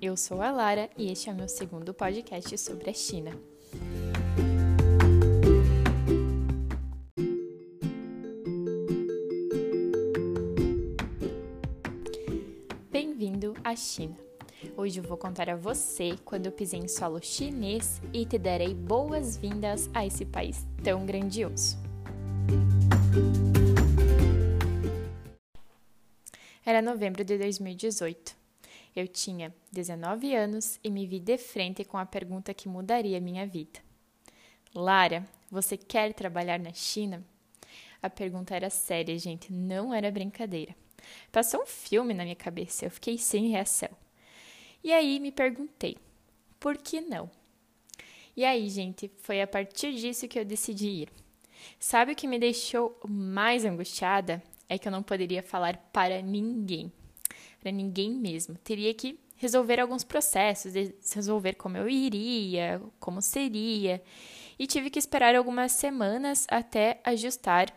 Eu sou a Lara e este é meu segundo podcast sobre a China. Bem-vindo à China. Hoje eu vou contar a você quando eu pisei em solo chinês e te darei boas-vindas a esse país tão grandioso. Era novembro de 2018. Eu tinha 19 anos e me vi de frente com a pergunta que mudaria minha vida. Lara, você quer trabalhar na China? A pergunta era séria, gente, não era brincadeira. Passou um filme na minha cabeça, eu fiquei sem reação. E aí me perguntei, por que não? E aí, gente, foi a partir disso que eu decidi ir. Sabe o que me deixou mais angustiada? É que eu não poderia falar para ninguém para ninguém mesmo. Teria que resolver alguns processos, resolver como eu iria, como seria, e tive que esperar algumas semanas até ajustar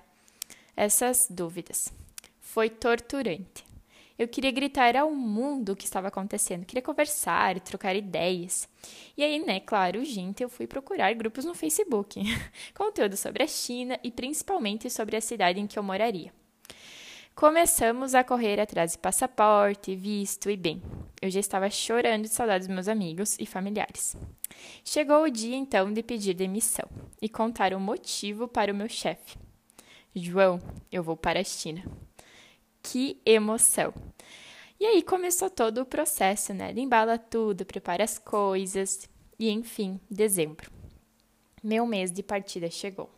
essas dúvidas. Foi torturante. Eu queria gritar ao mundo o que estava acontecendo, queria conversar, trocar ideias. E aí, né, claro, gente, eu fui procurar grupos no Facebook, conteúdo sobre a China e principalmente sobre a cidade em que eu moraria. Começamos a correr atrás de passaporte, visto e bem. Eu já estava chorando de saudade dos meus amigos e familiares. Chegou o dia então de pedir demissão e contar o motivo para o meu chefe. João, eu vou para a China. Que emoção! E aí começou todo o processo, né? embala tudo, prepara as coisas e enfim, dezembro. Meu mês de partida chegou.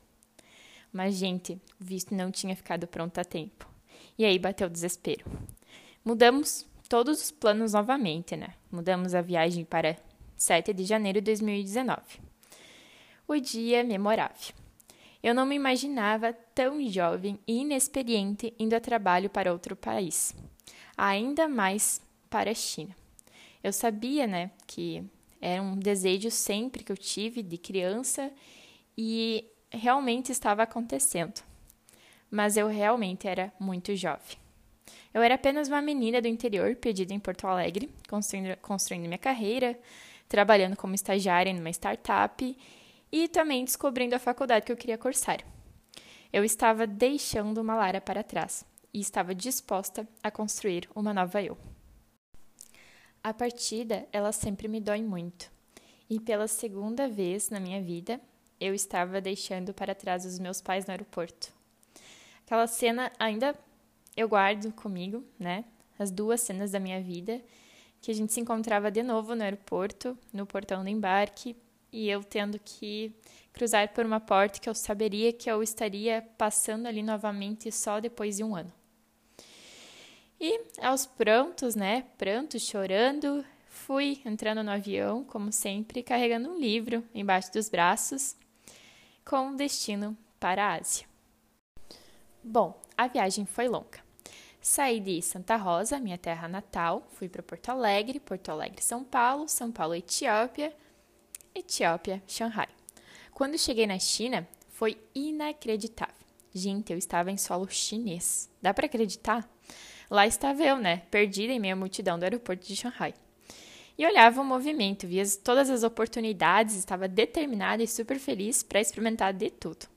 Mas, gente, o visto não tinha ficado pronto a tempo. E aí bateu o desespero. Mudamos todos os planos novamente, né? Mudamos a viagem para 7 de janeiro de 2019. O dia memorável. Eu não me imaginava tão jovem e inexperiente indo a trabalho para outro país, ainda mais para a China. Eu sabia, né, que era um desejo sempre que eu tive de criança e realmente estava acontecendo mas eu realmente era muito jovem. Eu era apenas uma menina do interior, perdida em Porto Alegre, construindo, construindo minha carreira, trabalhando como estagiária numa startup e também descobrindo a faculdade que eu queria cursar. Eu estava deixando uma Lara para trás e estava disposta a construir uma nova eu. A partida, ela sempre me dói muito. E pela segunda vez na minha vida, eu estava deixando para trás os meus pais no aeroporto. Aquela cena ainda eu guardo comigo, né? As duas cenas da minha vida, que a gente se encontrava de novo no aeroporto, no portão do embarque, e eu tendo que cruzar por uma porta que eu saberia que eu estaria passando ali novamente só depois de um ano. E aos prontos, né? Prantos, chorando, fui entrando no avião, como sempre, carregando um livro embaixo dos braços, com destino para a Ásia. Bom, a viagem foi longa. Saí de Santa Rosa, minha terra natal, fui para Porto Alegre, Porto Alegre, São Paulo, São Paulo, Etiópia, Etiópia, Xangai. Quando cheguei na China, foi inacreditável. Gente, eu estava em solo chinês. Dá para acreditar? Lá estava eu, né, perdida em meio à multidão do aeroporto de Xangai. E olhava o movimento, via todas as oportunidades, estava determinada e super feliz para experimentar de tudo.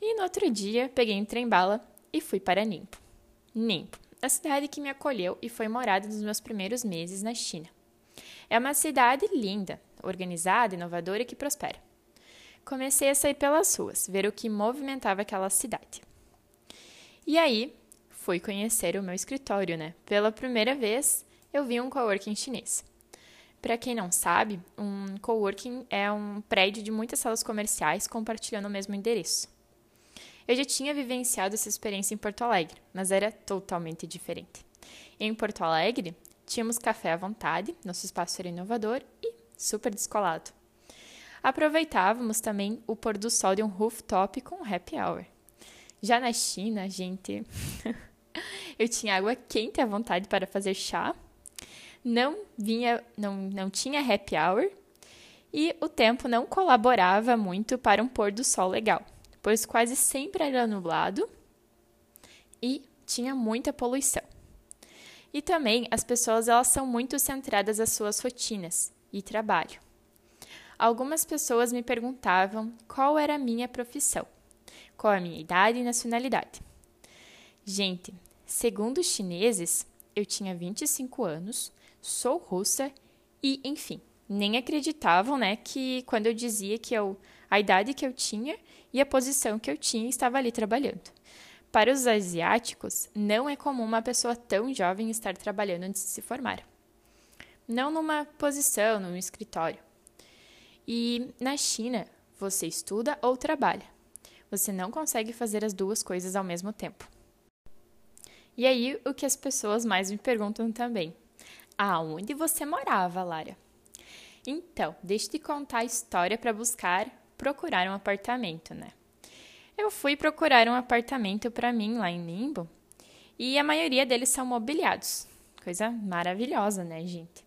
E no outro dia, peguei um trem-bala e fui para Nimpo. Nimpo, a cidade que me acolheu e foi morada nos meus primeiros meses na China. É uma cidade linda, organizada, inovadora e que prospera. Comecei a sair pelas ruas, ver o que movimentava aquela cidade. E aí, fui conhecer o meu escritório, né? Pela primeira vez, eu vi um coworking chinês. Para quem não sabe, um coworking é um prédio de muitas salas comerciais compartilhando o mesmo endereço. Eu já tinha vivenciado essa experiência em Porto Alegre, mas era totalmente diferente. Em Porto Alegre, tínhamos café à vontade, nosso espaço era inovador e super descolado. Aproveitávamos também o pôr do sol de um rooftop com happy hour. Já na China, gente, eu tinha água quente à vontade para fazer chá, não vinha, não, não tinha happy hour e o tempo não colaborava muito para um pôr do sol legal pois quase sempre era nublado e tinha muita poluição. E também as pessoas elas são muito centradas às suas rotinas e trabalho. Algumas pessoas me perguntavam qual era a minha profissão, qual a minha idade e nacionalidade. Gente, segundo os chineses, eu tinha 25 anos, sou russa e, enfim, nem acreditavam, né, que quando eu dizia que eu, a idade que eu tinha e a posição que eu tinha estava ali trabalhando. Para os asiáticos, não é comum uma pessoa tão jovem estar trabalhando antes de se formar. Não numa posição, num escritório. E na China, você estuda ou trabalha. Você não consegue fazer as duas coisas ao mesmo tempo. E aí, o que as pessoas mais me perguntam também: aonde você morava, Lara? Então, deixa eu te contar a história para buscar procurar um apartamento, né? Eu fui procurar um apartamento para mim lá em Limbo e a maioria deles são mobiliados. Coisa maravilhosa, né, gente?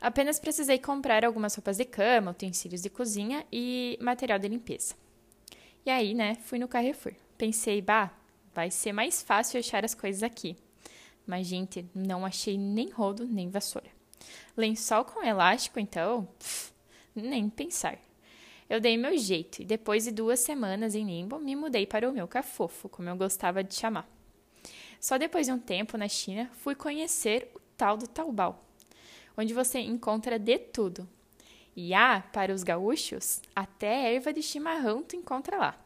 Apenas precisei comprar algumas roupas de cama, utensílios de cozinha e material de limpeza. E aí, né, fui no Carrefour. Pensei, bah, vai ser mais fácil achar as coisas aqui. Mas, gente, não achei nem rodo nem vassoura. Lençol com elástico, então, pff, nem pensar. Eu dei meu jeito e depois de duas semanas em limbo, me mudei para o meu cafofo, como eu gostava de chamar. Só depois de um tempo na China, fui conhecer o tal do Taobao, onde você encontra de tudo. E ah, para os gaúchos, até erva de chimarrão tu encontra lá.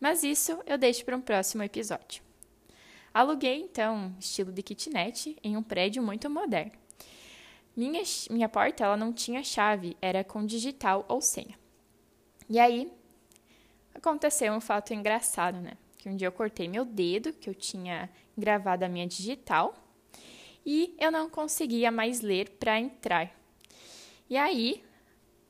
Mas isso eu deixo para um próximo episódio. Aluguei então estilo de kitnet em um prédio muito moderno. Minha, minha porta ela não tinha chave, era com digital ou senha. E aí aconteceu um fato engraçado, né? Que um dia eu cortei meu dedo, que eu tinha gravado a minha digital, e eu não conseguia mais ler para entrar. E aí,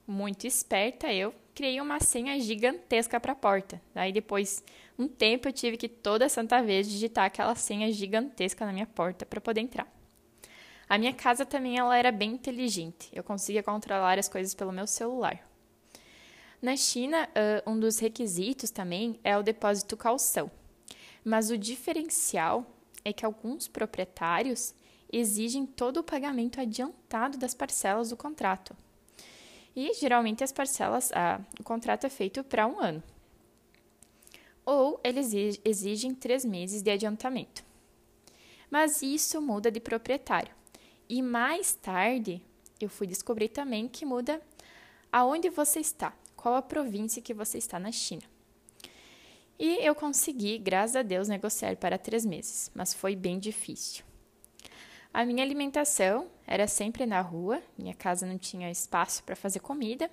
muito esperta eu, criei uma senha gigantesca para a porta. Daí depois, um tempo eu tive que toda santa vez digitar aquela senha gigantesca na minha porta para poder entrar. A minha casa também ela era bem inteligente. Eu conseguia controlar as coisas pelo meu celular. Na China, um dos requisitos também é o depósito calção. Mas o diferencial é que alguns proprietários exigem todo o pagamento adiantado das parcelas do contrato. E geralmente as parcelas, o contrato é feito para um ano. Ou eles exigem três meses de adiantamento. Mas isso muda de proprietário. E mais tarde eu fui descobrir também que muda aonde você está qual a província que você está na China. E eu consegui, graças a Deus, negociar para três meses, mas foi bem difícil. A minha alimentação era sempre na rua, minha casa não tinha espaço para fazer comida,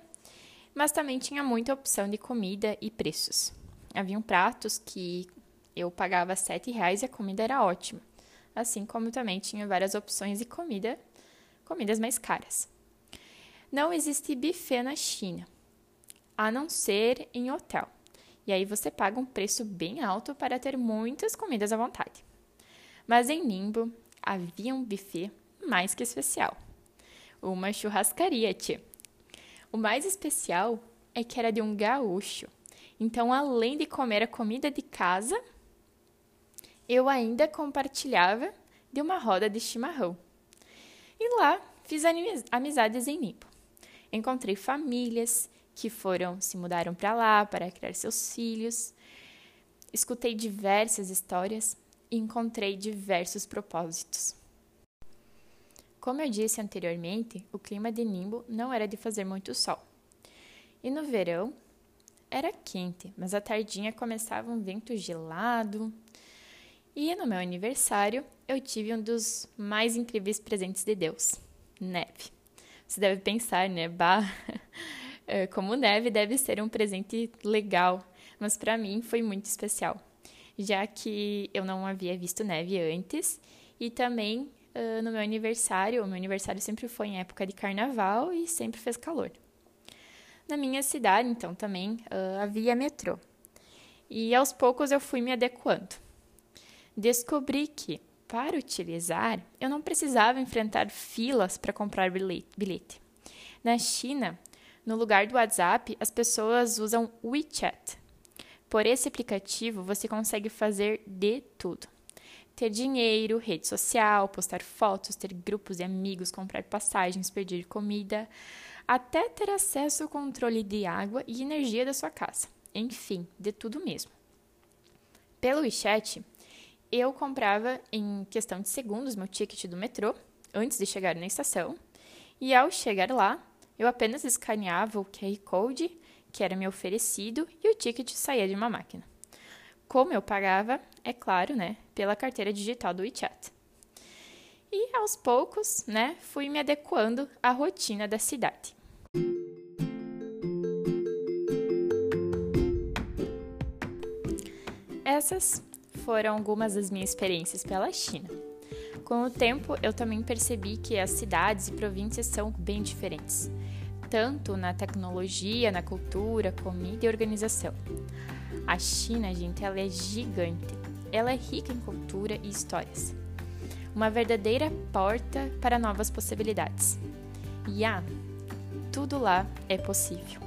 mas também tinha muita opção de comida e preços. Haviam pratos que eu pagava sete reais e a comida era ótima, assim como também tinha várias opções de comida, comidas mais caras. Não existe buffet na China, a não ser em hotel. E aí você paga um preço bem alto para ter muitas comidas à vontade. Mas em Nimbo havia um buffet mais que especial. Uma churrascaria, tia. O mais especial é que era de um gaúcho. Então, além de comer a comida de casa, eu ainda compartilhava de uma roda de chimarrão. E lá fiz amizades em Nimbo. Encontrei famílias que foram se mudaram para lá para criar seus filhos. Escutei diversas histórias e encontrei diversos propósitos. Como eu disse anteriormente, o clima de Nimbo não era de fazer muito sol. E no verão era quente, mas à tardinha começava um vento gelado. E no meu aniversário eu tive um dos mais incríveis presentes de Deus: neve. Você deve pensar, né? Bah, como neve deve ser um presente legal, mas para mim foi muito especial, já que eu não havia visto neve antes e também uh, no meu aniversário, o meu aniversário sempre foi em época de carnaval e sempre fez calor. Na minha cidade, então, também uh, havia metrô. E aos poucos eu fui me adequando. Descobri que, para utilizar, eu não precisava enfrentar filas para comprar bilhete. Na China, no lugar do WhatsApp, as pessoas usam WeChat. Por esse aplicativo, você consegue fazer de tudo. ter dinheiro, rede social, postar fotos, ter grupos de amigos, comprar passagens, pedir comida, até ter acesso ao controle de água e energia da sua casa. Enfim, de tudo mesmo. Pelo WeChat, eu comprava em questão de segundos meu ticket do metrô antes de chegar na estação, e ao chegar lá, eu apenas escaneava o QR Code que era me oferecido e o ticket saía de uma máquina. Como eu pagava, é claro, né, pela carteira digital do WeChat. E aos poucos, né, fui me adequando à rotina da cidade. Essas foram algumas das minhas experiências pela China. Com o tempo, eu também percebi que as cidades e províncias são bem diferentes, tanto na tecnologia, na cultura, comida e organização. A China, gente, ela é gigante. Ela é rica em cultura e histórias. Uma verdadeira porta para novas possibilidades. E ah, tudo lá é possível.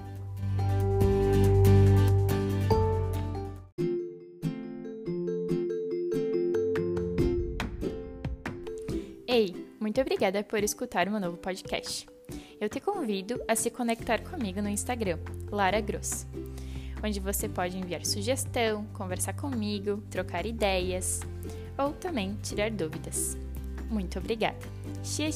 Ei, muito obrigada por escutar o meu novo podcast. Eu te convido a se conectar comigo no Instagram, Lara Gross, onde você pode enviar sugestão, conversar comigo, trocar ideias ou também tirar dúvidas. Muito obrigada. Xie